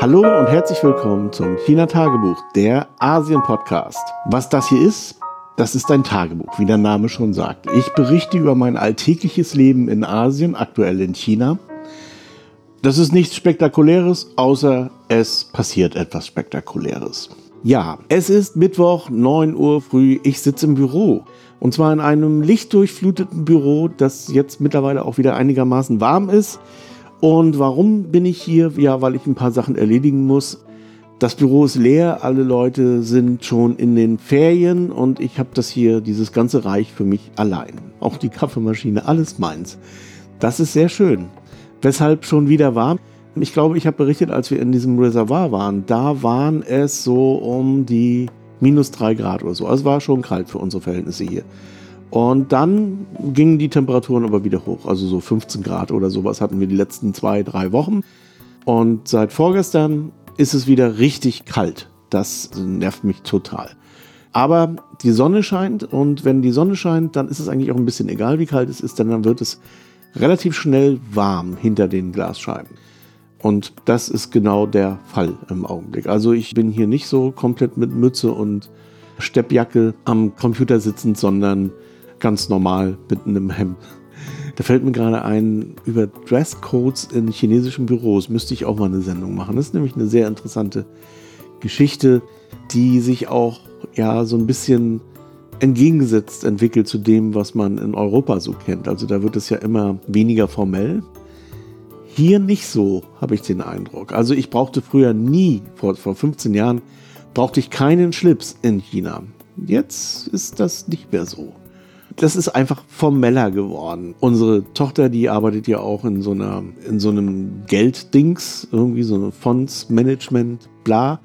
Hallo und herzlich willkommen zum China Tagebuch, der Asien Podcast. Was das hier ist, das ist ein Tagebuch, wie der Name schon sagt. Ich berichte über mein alltägliches Leben in Asien, aktuell in China. Das ist nichts Spektakuläres, außer es passiert etwas Spektakuläres. Ja, es ist Mittwoch, 9 Uhr früh. Ich sitze im Büro. Und zwar in einem lichtdurchfluteten Büro, das jetzt mittlerweile auch wieder einigermaßen warm ist. Und warum bin ich hier? Ja, weil ich ein paar Sachen erledigen muss. Das Büro ist leer, alle Leute sind schon in den Ferien und ich habe das hier, dieses ganze Reich für mich allein. Auch die Kaffeemaschine, alles meins. Das ist sehr schön. Weshalb schon wieder warm? Ich glaube, ich habe berichtet, als wir in diesem Reservoir waren, da waren es so um die minus drei Grad oder so. Also war schon kalt für unsere Verhältnisse hier. Und dann gingen die Temperaturen aber wieder hoch. Also so 15 Grad oder sowas hatten wir die letzten zwei, drei Wochen. Und seit vorgestern ist es wieder richtig kalt. Das nervt mich total. Aber die Sonne scheint und wenn die Sonne scheint, dann ist es eigentlich auch ein bisschen egal, wie kalt es ist, denn dann wird es relativ schnell warm hinter den Glasscheiben. Und das ist genau der Fall im Augenblick. Also ich bin hier nicht so komplett mit Mütze und Steppjacke am Computer sitzend, sondern ganz normal mit einem Hemd. Da fällt mir gerade ein, über Dresscodes in chinesischen Büros müsste ich auch mal eine Sendung machen. Das ist nämlich eine sehr interessante Geschichte, die sich auch ja so ein bisschen entgegengesetzt entwickelt zu dem, was man in Europa so kennt. Also da wird es ja immer weniger formell. Hier nicht so, habe ich den Eindruck. Also ich brauchte früher nie, vor, vor 15 Jahren, brauchte ich keinen Schlips in China. Jetzt ist das nicht mehr so das ist einfach formeller geworden. Unsere Tochter, die arbeitet ja auch in so einer, in so einem Gelddings, irgendwie so eine Fondsmanagement, bla.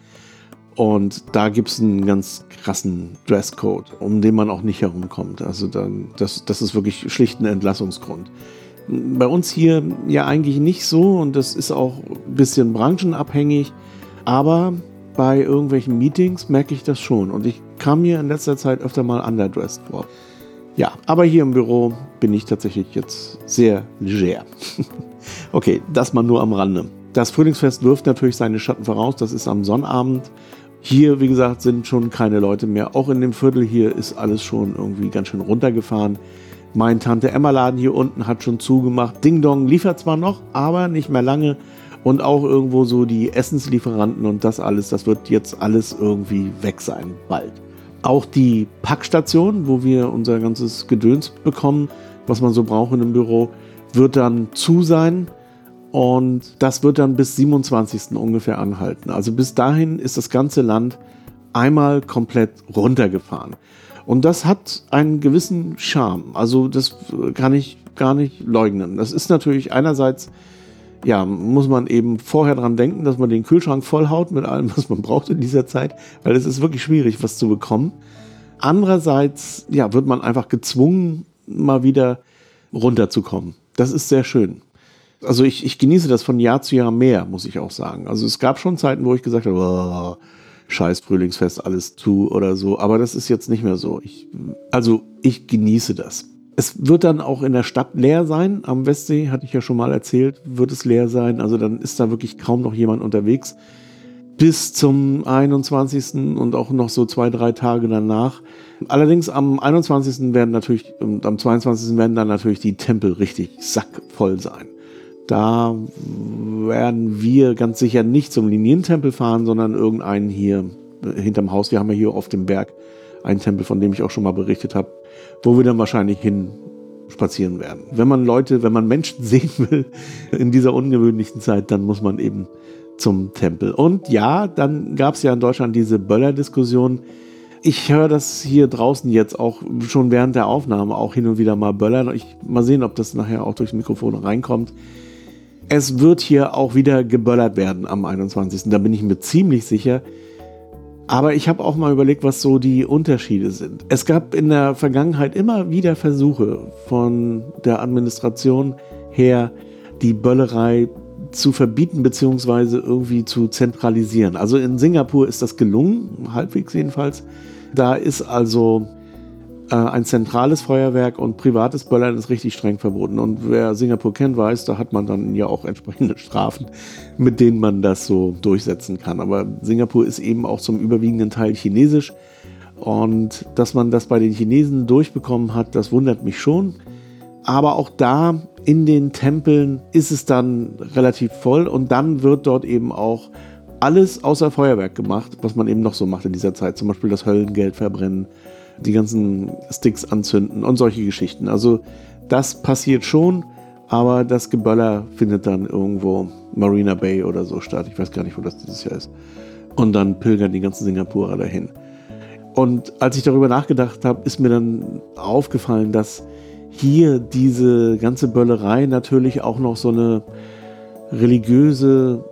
Und da gibt es einen ganz krassen Dresscode, um den man auch nicht herumkommt. Also dann, das, das ist wirklich schlicht ein Entlassungsgrund. Bei uns hier ja eigentlich nicht so und das ist auch ein bisschen branchenabhängig. Aber bei irgendwelchen Meetings merke ich das schon. Und ich kam mir in letzter Zeit öfter mal underdressed vor. Ja, aber hier im Büro bin ich tatsächlich jetzt sehr leger. okay, das mal nur am Rande. Das Frühlingsfest wirft natürlich seine Schatten voraus. Das ist am Sonnabend. Hier, wie gesagt, sind schon keine Leute mehr. Auch in dem Viertel hier ist alles schon irgendwie ganz schön runtergefahren. Mein Tante Emma Laden hier unten hat schon zugemacht. Ding Dong liefert zwar noch, aber nicht mehr lange. Und auch irgendwo so die Essenslieferanten und das alles, das wird jetzt alles irgendwie weg sein, bald. Auch die Packstation, wo wir unser ganzes Gedöns bekommen, was man so braucht in einem Büro, wird dann zu sein. Und das wird dann bis 27. ungefähr anhalten. Also bis dahin ist das ganze Land einmal komplett runtergefahren. Und das hat einen gewissen Charme. Also das kann ich gar nicht leugnen. Das ist natürlich einerseits ja, muss man eben vorher dran denken, dass man den Kühlschrank vollhaut mit allem, was man braucht in dieser Zeit, weil es ist wirklich schwierig, was zu bekommen. Andererseits, ja, wird man einfach gezwungen, mal wieder runterzukommen. Das ist sehr schön. Also ich, ich genieße das von Jahr zu Jahr mehr, muss ich auch sagen. Also es gab schon Zeiten, wo ich gesagt habe, oh, scheiß Frühlingsfest, alles zu oder so. Aber das ist jetzt nicht mehr so. Ich, also ich genieße das. Es wird dann auch in der Stadt leer sein. Am Westsee, hatte ich ja schon mal erzählt, wird es leer sein. Also dann ist da wirklich kaum noch jemand unterwegs. Bis zum 21. und auch noch so zwei, drei Tage danach. Allerdings am 21. werden natürlich und am 22. werden dann natürlich die Tempel richtig sackvoll sein. Da werden wir ganz sicher nicht zum Linientempel fahren, sondern irgendeinen hier hinterm Haus. Wir haben ja hier auf dem Berg einen Tempel, von dem ich auch schon mal berichtet habe wo wir dann wahrscheinlich hin spazieren werden. Wenn man Leute, wenn man Menschen sehen will in dieser ungewöhnlichen Zeit, dann muss man eben zum Tempel. Und ja, dann gab es ja in Deutschland diese Böller-Diskussion. Ich höre das hier draußen jetzt auch schon während der Aufnahme auch hin und wieder mal böllern. Ich mal sehen, ob das nachher auch durchs Mikrofon reinkommt. Es wird hier auch wieder geböllert werden am 21. Da bin ich mir ziemlich sicher. Aber ich habe auch mal überlegt, was so die Unterschiede sind. Es gab in der Vergangenheit immer wieder Versuche von der Administration her, die Böllerei zu verbieten bzw. irgendwie zu zentralisieren. Also in Singapur ist das gelungen, halbwegs jedenfalls. Da ist also äh, ein zentrales Feuerwerk und privates Böllern ist richtig streng verboten. Und wer Singapur kennt, weiß, da hat man dann ja auch entsprechende Strafen, mit denen man das so durchsetzen kann. Aber Singapur ist eben auch zum überwiegenden Teil chinesisch. Und dass man das bei den Chinesen durchbekommen hat, das wundert mich schon. Aber auch da in den Tempeln ist es dann relativ voll und dann wird dort eben auch alles außer Feuerwerk gemacht, was man eben noch so macht in dieser Zeit. Zum Beispiel das Höllengeld verbrennen, die ganzen Sticks anzünden und solche Geschichten. Also das passiert schon, aber das Geböller findet dann irgendwo Marina Bay oder so statt. Ich weiß gar nicht, wo das dieses Jahr ist. Und dann pilgern die ganzen Singapurer dahin. Und als ich darüber nachgedacht habe, ist mir dann aufgefallen, dass hier diese ganze Böllerei natürlich auch noch so eine religiöse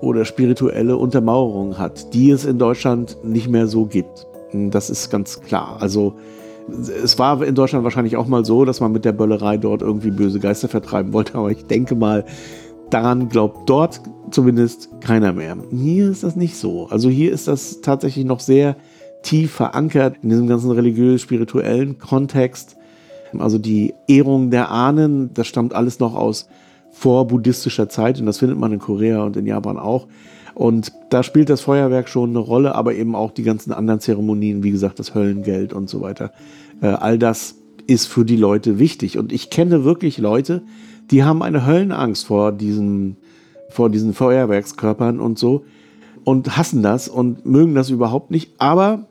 oder spirituelle Untermauerung hat, die es in Deutschland nicht mehr so gibt. Das ist ganz klar. Also es war in Deutschland wahrscheinlich auch mal so, dass man mit der Böllerei dort irgendwie böse Geister vertreiben wollte, aber ich denke mal, daran glaubt dort zumindest keiner mehr. Hier ist das nicht so. Also hier ist das tatsächlich noch sehr tief verankert in diesem ganzen religiös-spirituellen Kontext. Also die Ehrung der Ahnen, das stammt alles noch aus vorbuddhistischer Zeit und das findet man in Korea und in Japan auch. Und da spielt das Feuerwerk schon eine Rolle, aber eben auch die ganzen anderen Zeremonien, wie gesagt, das Höllengeld und so weiter. Äh, all das ist für die Leute wichtig. Und ich kenne wirklich Leute, die haben eine Höllenangst vor diesen, vor diesen Feuerwerkskörpern und so und hassen das und mögen das überhaupt nicht. Aber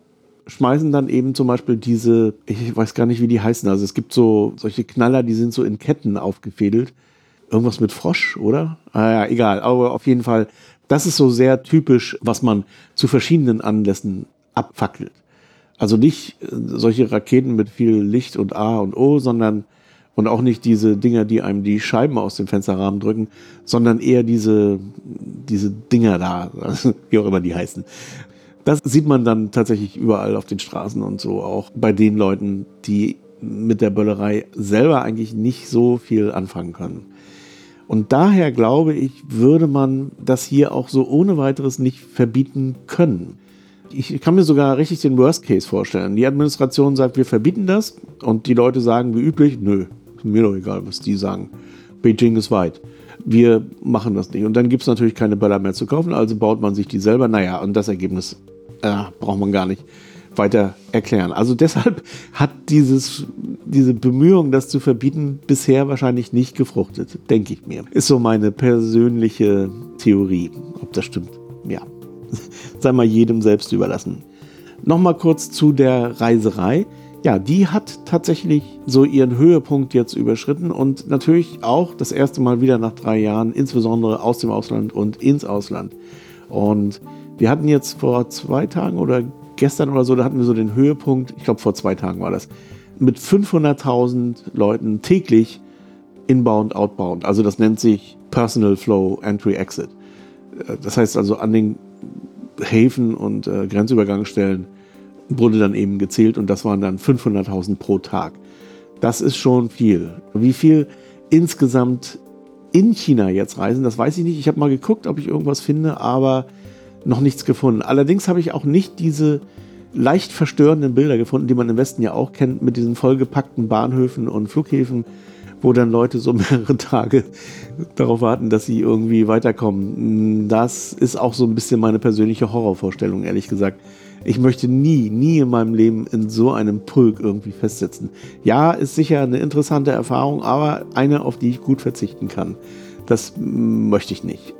schmeißen dann eben zum Beispiel diese, ich weiß gar nicht, wie die heißen. Also es gibt so solche Knaller, die sind so in Ketten aufgefädelt. Irgendwas mit Frosch, oder? Ah ja, egal. Aber auf jeden Fall, das ist so sehr typisch, was man zu verschiedenen Anlässen abfackelt. Also nicht äh, solche Raketen mit viel Licht und A und O, sondern und auch nicht diese Dinger, die einem die Scheiben aus dem Fensterrahmen drücken, sondern eher diese, diese Dinger da, wie auch immer die heißen. Das sieht man dann tatsächlich überall auf den Straßen und so, auch bei den Leuten, die mit der Böllerei selber eigentlich nicht so viel anfangen können. Und daher glaube ich, würde man das hier auch so ohne weiteres nicht verbieten können. Ich kann mir sogar richtig den Worst Case vorstellen. Die Administration sagt, wir verbieten das und die Leute sagen wie üblich, nö, mir doch egal, was die sagen. Beijing ist weit. Wir machen das nicht. Und dann gibt es natürlich keine Böller mehr zu kaufen, also baut man sich die selber. Naja, und das Ergebnis äh, braucht man gar nicht weiter erklären. Also deshalb hat dieses, diese Bemühung, das zu verbieten, bisher wahrscheinlich nicht gefruchtet, denke ich mir. Ist so meine persönliche Theorie. Ob das stimmt, ja. Sei mal jedem selbst überlassen. Nochmal kurz zu der Reiserei. Ja, die hat tatsächlich so ihren Höhepunkt jetzt überschritten und natürlich auch das erste Mal wieder nach drei Jahren, insbesondere aus dem Ausland und ins Ausland. Und wir hatten jetzt vor zwei Tagen oder gestern oder so, da hatten wir so den Höhepunkt, ich glaube vor zwei Tagen war das, mit 500.000 Leuten täglich inbound, outbound. Also das nennt sich Personal Flow Entry Exit. Äh, das heißt also an den Häfen und äh, Grenzübergangsstellen wurde dann eben gezählt und das waren dann 500.000 pro Tag. Das ist schon viel. Wie viel insgesamt in China jetzt reisen, das weiß ich nicht. Ich habe mal geguckt, ob ich irgendwas finde, aber noch nichts gefunden. Allerdings habe ich auch nicht diese leicht verstörenden Bilder gefunden, die man im Westen ja auch kennt, mit diesen vollgepackten Bahnhöfen und Flughäfen, wo dann Leute so mehrere Tage darauf warten, dass sie irgendwie weiterkommen. Das ist auch so ein bisschen meine persönliche Horrorvorstellung, ehrlich gesagt. Ich möchte nie, nie in meinem Leben in so einem Pulk irgendwie festsetzen. Ja, ist sicher eine interessante Erfahrung, aber eine, auf die ich gut verzichten kann. Das möchte ich nicht.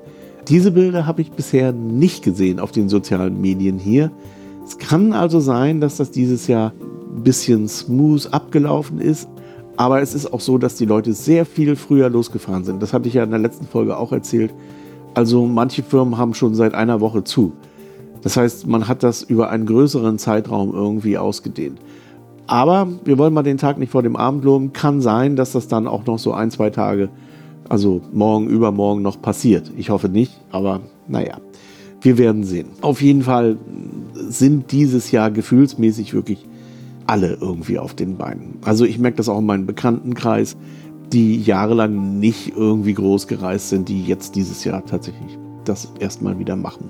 Diese Bilder habe ich bisher nicht gesehen auf den sozialen Medien hier. Es kann also sein, dass das dieses Jahr ein bisschen smooth abgelaufen ist. Aber es ist auch so, dass die Leute sehr viel früher losgefahren sind. Das hatte ich ja in der letzten Folge auch erzählt. Also manche Firmen haben schon seit einer Woche zu. Das heißt, man hat das über einen größeren Zeitraum irgendwie ausgedehnt. Aber wir wollen mal den Tag nicht vor dem Abend loben. Kann sein, dass das dann auch noch so ein, zwei Tage also morgen, übermorgen noch passiert. Ich hoffe nicht, aber naja, wir werden sehen. Auf jeden Fall sind dieses Jahr gefühlsmäßig wirklich alle irgendwie auf den Beinen. Also ich merke das auch in meinem Bekanntenkreis, die jahrelang nicht irgendwie groß gereist sind, die jetzt dieses Jahr tatsächlich das erstmal wieder machen.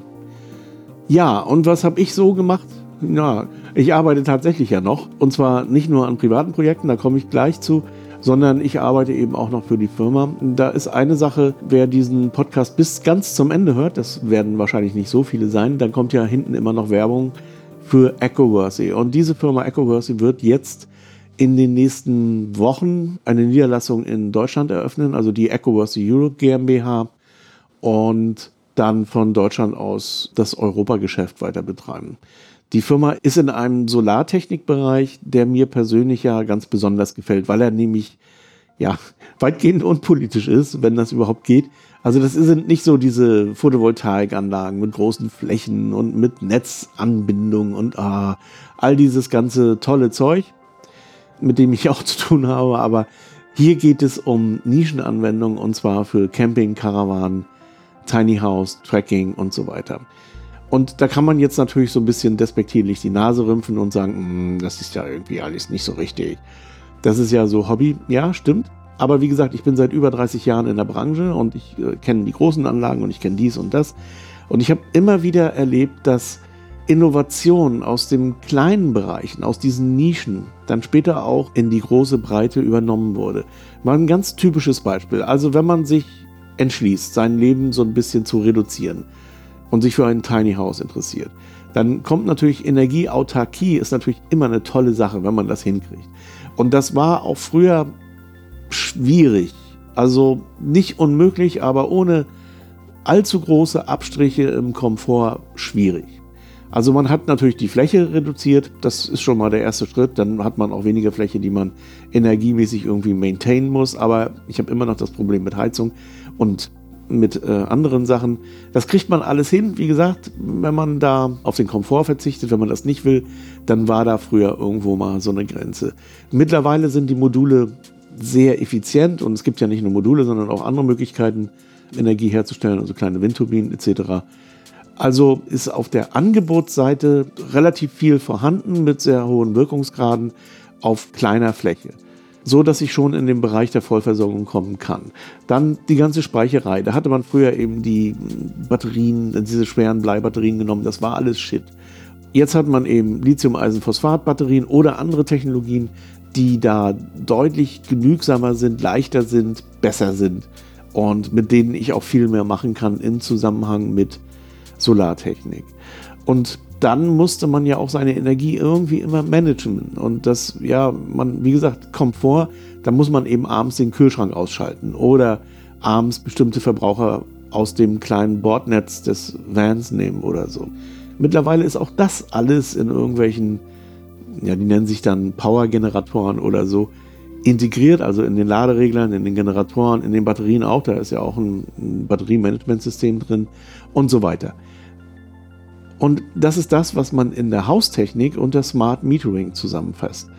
Ja, und was habe ich so gemacht ja, ich arbeite tatsächlich ja noch. Und zwar nicht nur an privaten Projekten, da komme ich gleich zu, sondern ich arbeite eben auch noch für die Firma. Da ist eine Sache, wer diesen Podcast bis ganz zum Ende hört, das werden wahrscheinlich nicht so viele sein, dann kommt ja hinten immer noch Werbung für EcoVersy. Und diese Firma EcoVersy wird jetzt in den nächsten Wochen eine Niederlassung in Deutschland eröffnen, also die EcoVersy Europe GmbH und dann von Deutschland aus das Europageschäft weiter betreiben. Die Firma ist in einem Solartechnikbereich, der mir persönlich ja ganz besonders gefällt, weil er nämlich ja weitgehend unpolitisch ist, wenn das überhaupt geht. Also das sind nicht so diese Photovoltaikanlagen mit großen Flächen und mit Netzanbindung und ah, all dieses ganze tolle Zeug, mit dem ich auch zu tun habe. Aber hier geht es um Nischenanwendungen und zwar für Camping, Karawan, Tiny House, Tracking und so weiter. Und da kann man jetzt natürlich so ein bisschen despektierlich die Nase rümpfen und sagen, hm, das ist ja irgendwie alles nicht so richtig. Das ist ja so Hobby. Ja, stimmt. Aber wie gesagt, ich bin seit über 30 Jahren in der Branche und ich äh, kenne die großen Anlagen und ich kenne dies und das. Und ich habe immer wieder erlebt, dass Innovation aus den kleinen Bereichen, aus diesen Nischen, dann später auch in die große Breite übernommen wurde. Mal ein ganz typisches Beispiel. Also wenn man sich entschließt, sein Leben so ein bisschen zu reduzieren, und sich für ein Tiny House interessiert, dann kommt natürlich Energieautarkie, ist natürlich immer eine tolle Sache, wenn man das hinkriegt. Und das war auch früher schwierig. Also nicht unmöglich, aber ohne allzu große Abstriche im Komfort schwierig. Also man hat natürlich die Fläche reduziert, das ist schon mal der erste Schritt, dann hat man auch weniger Fläche, die man energiemäßig irgendwie maintainen muss, aber ich habe immer noch das Problem mit Heizung und mit äh, anderen Sachen. Das kriegt man alles hin. Wie gesagt, wenn man da auf den Komfort verzichtet, wenn man das nicht will, dann war da früher irgendwo mal so eine Grenze. Mittlerweile sind die Module sehr effizient und es gibt ja nicht nur Module, sondern auch andere Möglichkeiten, Energie herzustellen, also kleine Windturbinen etc. Also ist auf der Angebotsseite relativ viel vorhanden mit sehr hohen Wirkungsgraden auf kleiner Fläche so dass ich schon in den Bereich der Vollversorgung kommen kann. Dann die ganze Speicherei. Da hatte man früher eben die Batterien, diese schweren Bleibatterien genommen. Das war alles Shit. Jetzt hat man eben Lithium-Eisenphosphat-Batterien oder andere Technologien, die da deutlich genügsamer sind, leichter sind, besser sind und mit denen ich auch viel mehr machen kann im Zusammenhang mit Solartechnik. Und dann musste man ja auch seine Energie irgendwie immer managen. Und das, ja, man, wie gesagt, kommt vor, da muss man eben abends den Kühlschrank ausschalten oder abends bestimmte Verbraucher aus dem kleinen Bordnetz des Vans nehmen oder so. Mittlerweile ist auch das alles in irgendwelchen, ja, die nennen sich dann Power-Generatoren oder so, integriert, also in den Ladereglern, in den Generatoren, in den Batterien auch. Da ist ja auch ein, ein Batteriemanagementsystem drin und so weiter. Und das ist das, was man in der Haustechnik unter Smart Metering zusammenfasst.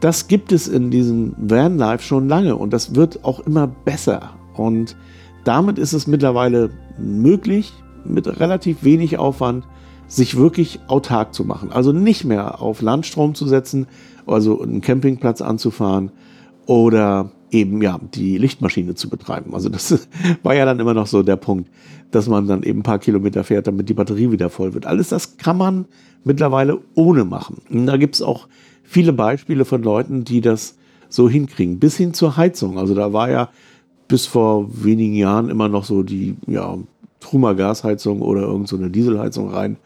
Das gibt es in diesem Vanlife schon lange und das wird auch immer besser. Und damit ist es mittlerweile möglich, mit relativ wenig Aufwand sich wirklich autark zu machen. Also nicht mehr auf Landstrom zu setzen, also einen Campingplatz anzufahren oder eben ja die Lichtmaschine zu betreiben. Also das war ja dann immer noch so der Punkt, dass man dann eben ein paar Kilometer fährt, damit die Batterie wieder voll wird. Alles das kann man mittlerweile ohne machen. Und da gibt es auch viele Beispiele von Leuten, die das so hinkriegen, bis hin zur Heizung. Also da war ja bis vor wenigen Jahren immer noch so die ja, Truma Gasheizung oder irgendeine so Dieselheizung rein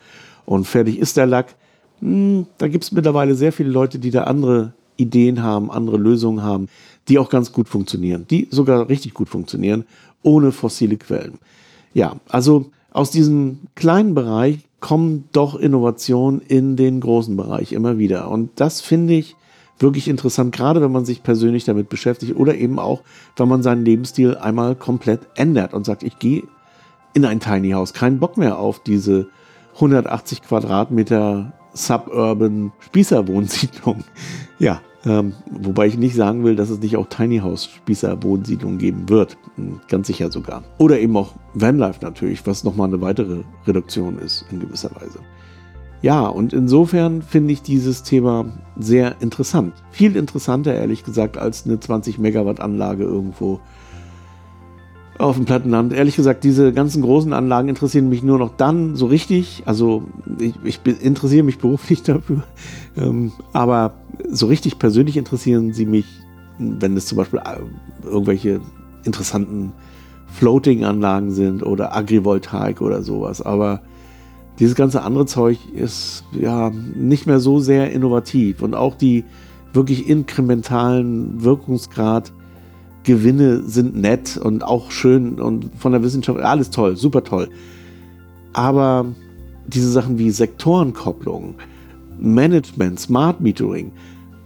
und fertig ist der Lack. Hm, da gibt es mittlerweile sehr viele Leute, die da andere Ideen haben, andere Lösungen haben, die auch ganz gut funktionieren, die sogar richtig gut funktionieren, ohne fossile Quellen. Ja, also aus diesem kleinen Bereich kommen doch Innovationen in den großen Bereich immer wieder. Und das finde ich wirklich interessant, gerade wenn man sich persönlich damit beschäftigt oder eben auch, wenn man seinen Lebensstil einmal komplett ändert und sagt, ich gehe in ein Tiny House, keinen Bock mehr auf diese 180 Quadratmeter Suburban Spießerwohnsiedlung. Ja, ähm, wobei ich nicht sagen will, dass es nicht auch Tiny House Spießer Wohnsiedlungen geben wird. Hm, ganz sicher sogar. Oder eben auch Vanlife natürlich, was nochmal eine weitere Reduktion ist in gewisser Weise. Ja, und insofern finde ich dieses Thema sehr interessant. Viel interessanter, ehrlich gesagt, als eine 20 Megawatt Anlage irgendwo auf dem Plattenland. Ehrlich gesagt, diese ganzen großen Anlagen interessieren mich nur noch dann so richtig. Also ich, ich interessiere mich beruflich dafür. Ähm, aber so richtig persönlich interessieren sie mich, wenn es zum Beispiel äh, irgendwelche interessanten Floating-Anlagen sind oder Agrivoltaik oder sowas. Aber dieses ganze andere Zeug ist ja nicht mehr so sehr innovativ und auch die wirklich inkrementalen Wirkungsgrad Gewinne sind nett und auch schön und von der Wissenschaft alles toll, super toll. Aber diese Sachen wie Sektorenkopplung, Management, Smart Metering,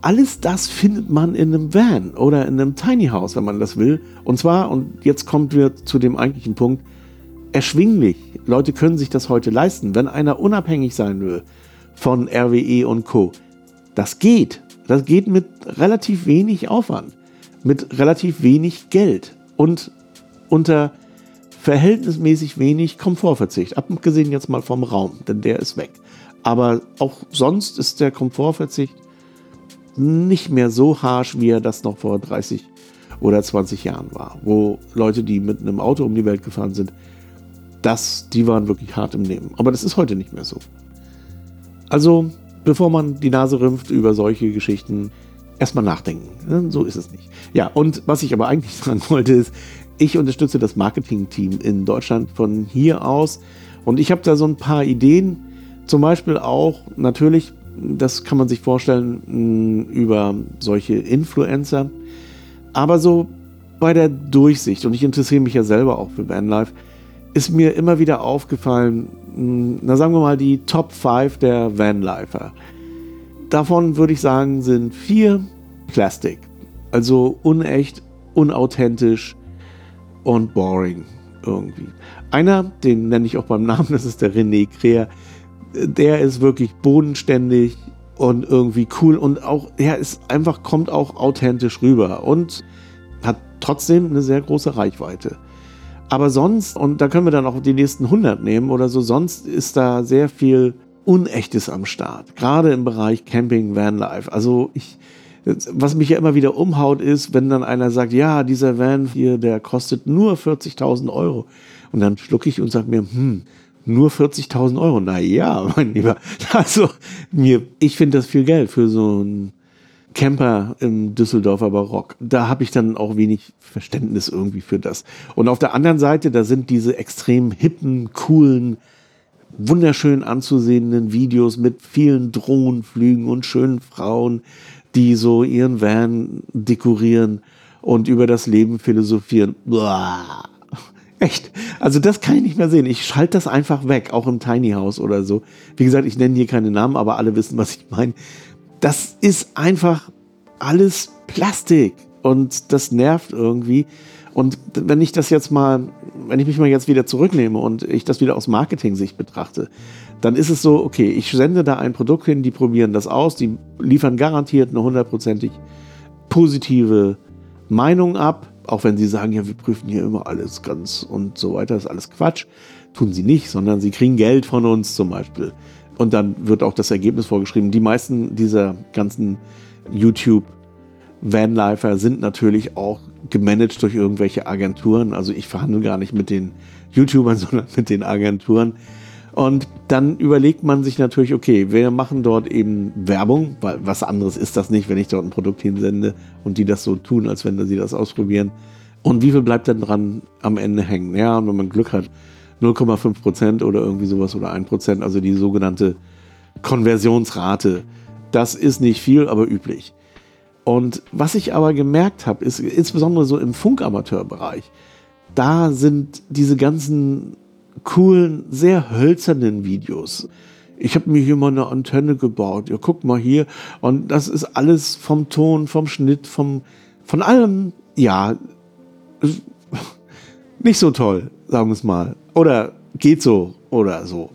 alles das findet man in einem Van oder in einem Tiny House, wenn man das will. Und zwar, und jetzt kommt wir zu dem eigentlichen Punkt, erschwinglich. Leute können sich das heute leisten. Wenn einer unabhängig sein will von RWE und Co., das geht. Das geht mit relativ wenig Aufwand mit relativ wenig Geld und unter verhältnismäßig wenig Komfortverzicht. Abgesehen jetzt mal vom Raum, denn der ist weg. Aber auch sonst ist der Komfortverzicht nicht mehr so harsch, wie er das noch vor 30 oder 20 Jahren war, wo Leute, die mit einem Auto um die Welt gefahren sind, das, die waren wirklich hart im Nehmen. Aber das ist heute nicht mehr so. Also, bevor man die Nase rümpft über solche Geschichten, erstmal nachdenken. Ne? So ist es nicht. Ja, und was ich aber eigentlich sagen wollte, ist, ich unterstütze das Marketing-Team in Deutschland von hier aus. Und ich habe da so ein paar Ideen. Zum Beispiel auch natürlich, das kann man sich vorstellen, über solche Influencer. Aber so bei der Durchsicht, und ich interessiere mich ja selber auch für Vanlife, ist mir immer wieder aufgefallen, na sagen wir mal die Top 5 der Vanlifer. Davon würde ich sagen, sind vier Plastik. Also unecht, unauthentisch und boring irgendwie. Einer, den nenne ich auch beim Namen, das ist der René Kreher. Der ist wirklich bodenständig und irgendwie cool und auch, er ist einfach, kommt auch authentisch rüber und hat trotzdem eine sehr große Reichweite. Aber sonst, und da können wir dann auch die nächsten 100 nehmen oder so, sonst ist da sehr viel Unechtes am Start. Gerade im Bereich Camping, Vanlife. Also ich, was mich ja immer wieder umhaut ist, wenn dann einer sagt, ja, dieser Van hier, der kostet nur 40.000 Euro. Und dann schlucke ich und sage mir, hm, nur 40.000 Euro. Na ja, mein Lieber. Also mir, ich finde das viel Geld für so einen Camper im Düsseldorfer Barock. Da habe ich dann auch wenig Verständnis irgendwie für das. Und auf der anderen Seite, da sind diese extrem hippen, coolen wunderschön anzusehenden Videos mit vielen Drohnenflügen und schönen Frauen, die so ihren Van dekorieren und über das Leben philosophieren. Boah. Echt. Also das kann ich nicht mehr sehen. Ich schalte das einfach weg, auch im Tiny House oder so. Wie gesagt, ich nenne hier keine Namen, aber alle wissen, was ich meine. Das ist einfach alles Plastik und das nervt irgendwie. Und wenn ich das jetzt mal, wenn ich mich mal jetzt wieder zurücknehme und ich das wieder aus Marketing-Sicht betrachte, dann ist es so, okay, ich sende da ein Produkt hin, die probieren das aus, die liefern garantiert eine hundertprozentig positive Meinung ab, auch wenn sie sagen, ja, wir prüfen hier immer alles ganz und so weiter, das ist alles Quatsch. Tun sie nicht, sondern sie kriegen Geld von uns zum Beispiel. Und dann wird auch das Ergebnis vorgeschrieben. Die meisten dieser ganzen YouTube- Vanlifer sind natürlich auch gemanagt durch irgendwelche Agenturen. Also ich verhandle gar nicht mit den YouTubern, sondern mit den Agenturen. Und dann überlegt man sich natürlich, okay, wir machen dort eben Werbung, weil was anderes ist das nicht, wenn ich dort ein Produkt hinsende und die das so tun, als wenn sie das ausprobieren. Und wie viel bleibt dann dran am Ende hängen? Ja, wenn man Glück hat, 0,5 Prozent oder irgendwie sowas oder 1 Prozent, also die sogenannte Konversionsrate. Das ist nicht viel, aber üblich. Und was ich aber gemerkt habe, ist insbesondere so im Funkamateurbereich, da sind diese ganzen coolen, sehr hölzernen Videos. Ich habe mir hier mal eine Antenne gebaut. Ja, guck mal hier. Und das ist alles vom Ton, vom Schnitt, vom, von allem, ja, nicht so toll, sagen wir es mal. Oder geht so oder so.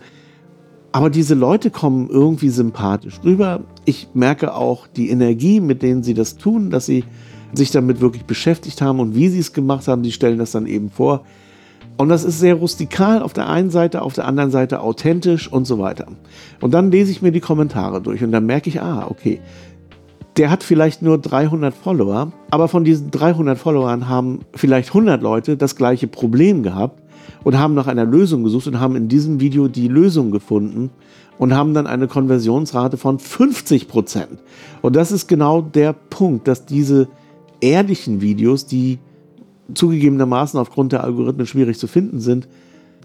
Aber diese Leute kommen irgendwie sympathisch rüber. Ich merke auch die Energie, mit denen sie das tun, dass sie sich damit wirklich beschäftigt haben und wie sie es gemacht haben. Die stellen das dann eben vor. Und das ist sehr rustikal auf der einen Seite, auf der anderen Seite authentisch und so weiter. Und dann lese ich mir die Kommentare durch und dann merke ich, ah, okay, der hat vielleicht nur 300 Follower, aber von diesen 300 Followern haben vielleicht 100 Leute das gleiche Problem gehabt und haben nach einer Lösung gesucht und haben in diesem Video die Lösung gefunden und haben dann eine Konversionsrate von 50 Prozent. Und das ist genau der Punkt, dass diese ehrlichen Videos, die zugegebenermaßen aufgrund der Algorithmen schwierig zu finden sind,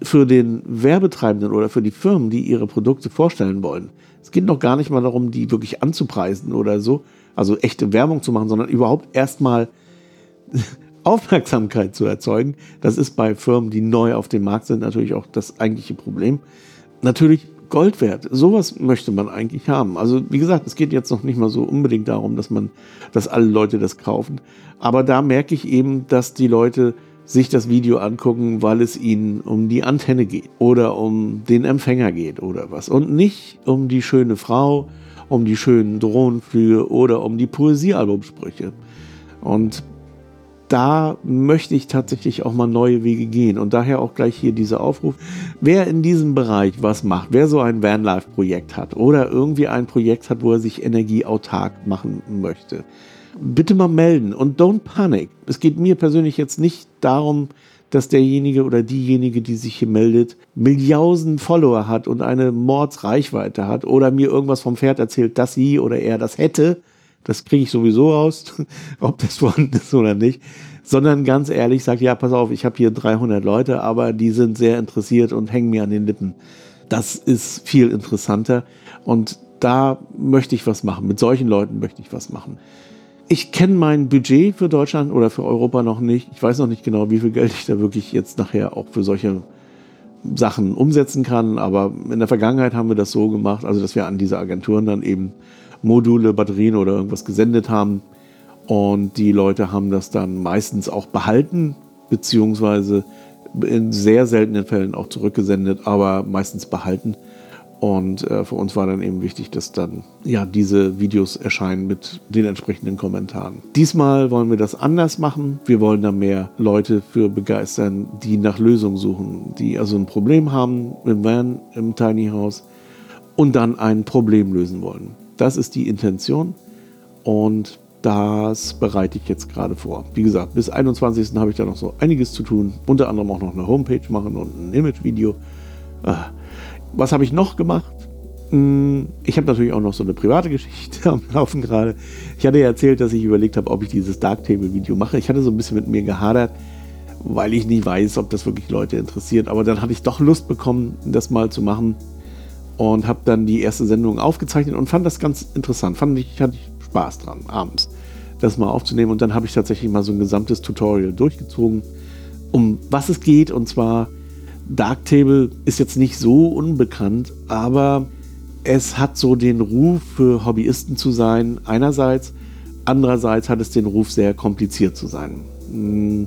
für den Werbetreibenden oder für die Firmen, die ihre Produkte vorstellen wollen. Es geht noch gar nicht mal darum, die wirklich anzupreisen oder so, also echte Werbung zu machen, sondern überhaupt erstmal Aufmerksamkeit zu erzeugen. Das ist bei Firmen, die neu auf dem Markt sind, natürlich auch das eigentliche Problem. Natürlich Gold wert. Sowas möchte man eigentlich haben. Also wie gesagt, es geht jetzt noch nicht mal so unbedingt darum, dass man, dass alle Leute das kaufen. Aber da merke ich eben, dass die Leute sich das Video angucken, weil es ihnen um die Antenne geht oder um den Empfänger geht oder was. Und nicht um die schöne Frau, um die schönen Drohnenflüge oder um die Poesiealbumsprüche. Und da möchte ich tatsächlich auch mal neue Wege gehen. Und daher auch gleich hier dieser Aufruf. Wer in diesem Bereich was macht, wer so ein Vanlife-Projekt hat oder irgendwie ein Projekt hat, wo er sich energieautark machen möchte, bitte mal melden und don't panic. Es geht mir persönlich jetzt nicht darum, dass derjenige oder diejenige, die sich hier meldet, Milliarden Follower hat und eine Mordsreichweite hat oder mir irgendwas vom Pferd erzählt, dass sie oder er das hätte, das kriege ich sowieso raus, ob das vorhanden ist oder nicht, sondern ganz ehrlich sagt, ja, pass auf, ich habe hier 300 Leute, aber die sind sehr interessiert und hängen mir an den Lippen. Das ist viel interessanter und da möchte ich was machen. Mit solchen Leuten möchte ich was machen. Ich kenne mein Budget für Deutschland oder für Europa noch nicht. Ich weiß noch nicht genau, wie viel Geld ich da wirklich jetzt nachher auch für solche Sachen umsetzen kann. Aber in der Vergangenheit haben wir das so gemacht, also dass wir an diese Agenturen dann eben Module, Batterien oder irgendwas gesendet haben. Und die Leute haben das dann meistens auch behalten, beziehungsweise in sehr seltenen Fällen auch zurückgesendet, aber meistens behalten. Und äh, für uns war dann eben wichtig, dass dann ja diese Videos erscheinen mit den entsprechenden Kommentaren. Diesmal wollen wir das anders machen. Wir wollen da mehr Leute für begeistern, die nach Lösungen suchen, die also ein Problem haben im Van, im Tiny House und dann ein Problem lösen wollen. Das ist die Intention und das bereite ich jetzt gerade vor. Wie gesagt, bis 21. habe ich da noch so einiges zu tun. Unter anderem auch noch eine Homepage machen und ein Image-Video. Ah, was habe ich noch gemacht? Hm, ich habe natürlich auch noch so eine private Geschichte am Laufen gerade. Ich hatte ja erzählt, dass ich überlegt habe, ob ich dieses Darktable-Video mache. Ich hatte so ein bisschen mit mir gehadert, weil ich nicht weiß, ob das wirklich Leute interessiert. Aber dann hatte ich doch Lust bekommen, das mal zu machen und habe dann die erste Sendung aufgezeichnet und fand das ganz interessant. Fand ich, hatte ich Spaß dran, abends das mal aufzunehmen. Und dann habe ich tatsächlich mal so ein gesamtes Tutorial durchgezogen, um was es geht. Und zwar, Darktable ist jetzt nicht so unbekannt, aber es hat so den Ruf, für Hobbyisten zu sein, einerseits. Andererseits hat es den Ruf, sehr kompliziert zu sein. Hm,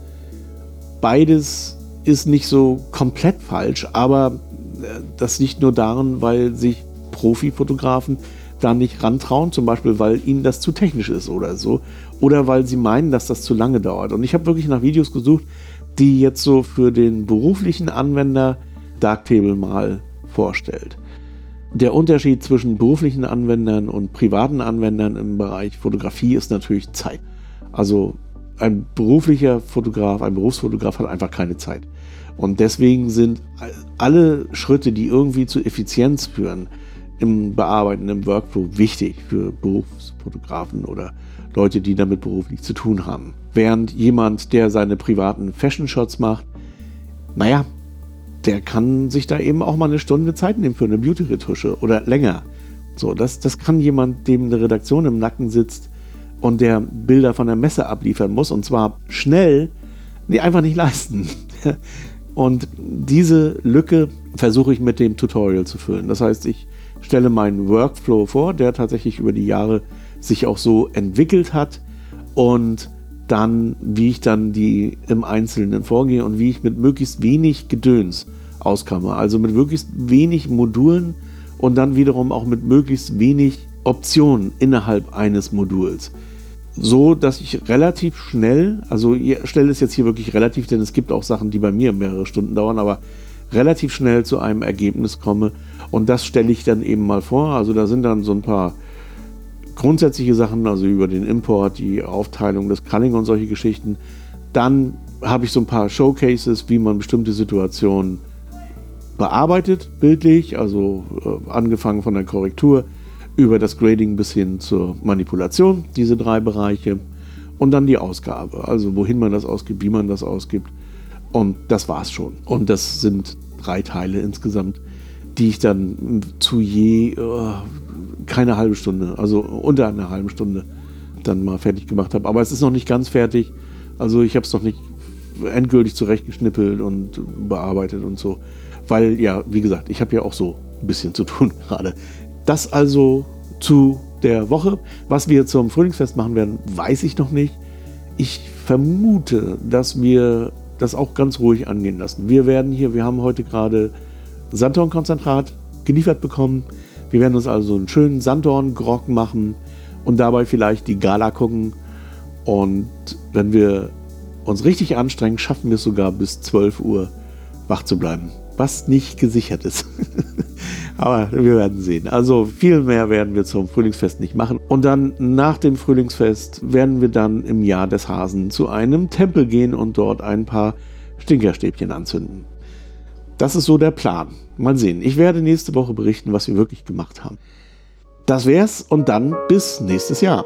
beides ist nicht so komplett falsch, aber das liegt nur daran, weil sich Profifotografen da nicht rantrauen, zum Beispiel, weil ihnen das zu technisch ist oder so. Oder weil sie meinen, dass das zu lange dauert. Und ich habe wirklich nach Videos gesucht, die jetzt so für den beruflichen Anwender Darktable mal vorstellt. Der Unterschied zwischen beruflichen Anwendern und privaten Anwendern im Bereich Fotografie ist natürlich Zeit. Also ein beruflicher Fotograf, ein Berufsfotograf hat einfach keine Zeit. Und deswegen sind alle Schritte, die irgendwie zu Effizienz führen, im Bearbeiten, im Workflow wichtig für Berufsfotografen oder Leute, die damit beruflich zu tun haben. Während jemand, der seine privaten Fashion-Shots macht, naja, der kann sich da eben auch mal eine Stunde Zeit nehmen für eine Beauty-Retusche oder länger. So, das, das kann jemand, dem eine Redaktion im Nacken sitzt und der Bilder von der Messe abliefern muss und zwar schnell, die einfach nicht leisten. Und diese Lücke versuche ich mit dem Tutorial zu füllen. Das heißt, ich stelle meinen Workflow vor, der tatsächlich über die Jahre sich auch so entwickelt hat und dann, wie ich dann die im Einzelnen vorgehe und wie ich mit möglichst wenig Gedöns auskomme. Also mit möglichst wenig Modulen und dann wiederum auch mit möglichst wenig Optionen innerhalb eines Moduls so, dass ich relativ schnell, also schnell ist jetzt hier wirklich relativ, denn es gibt auch Sachen, die bei mir mehrere Stunden dauern, aber relativ schnell zu einem Ergebnis komme. Und das stelle ich dann eben mal vor. Also da sind dann so ein paar grundsätzliche Sachen, also über den Import, die Aufteilung des Culling und solche Geschichten. Dann habe ich so ein paar Showcases, wie man bestimmte Situationen bearbeitet, bildlich, also äh, angefangen von der Korrektur über das Grading bis hin zur Manipulation, diese drei Bereiche. Und dann die Ausgabe, also wohin man das ausgibt, wie man das ausgibt. Und das war's schon. Und das sind drei Teile insgesamt, die ich dann zu je uh, keine halbe Stunde, also unter einer halben Stunde dann mal fertig gemacht habe. Aber es ist noch nicht ganz fertig. Also ich habe es noch nicht endgültig zurechtgeschnippelt und bearbeitet und so. Weil ja, wie gesagt, ich habe ja auch so ein bisschen zu tun gerade. Das also zu der Woche. Was wir zum Frühlingsfest machen werden, weiß ich noch nicht. Ich vermute, dass wir das auch ganz ruhig angehen lassen. Wir werden hier, wir haben heute gerade Sanddornkonzentrat geliefert bekommen. Wir werden uns also einen schönen Sanddorn-Grog machen und dabei vielleicht die Gala gucken. Und wenn wir uns richtig anstrengen, schaffen wir es sogar bis 12 Uhr wach zu bleiben. Was nicht gesichert ist. Aber wir werden sehen. Also viel mehr werden wir zum Frühlingsfest nicht machen. Und dann nach dem Frühlingsfest werden wir dann im Jahr des Hasen zu einem Tempel gehen und dort ein paar Stinkerstäbchen anzünden. Das ist so der Plan. Mal sehen. Ich werde nächste Woche berichten, was wir wirklich gemacht haben. Das wär's und dann bis nächstes Jahr.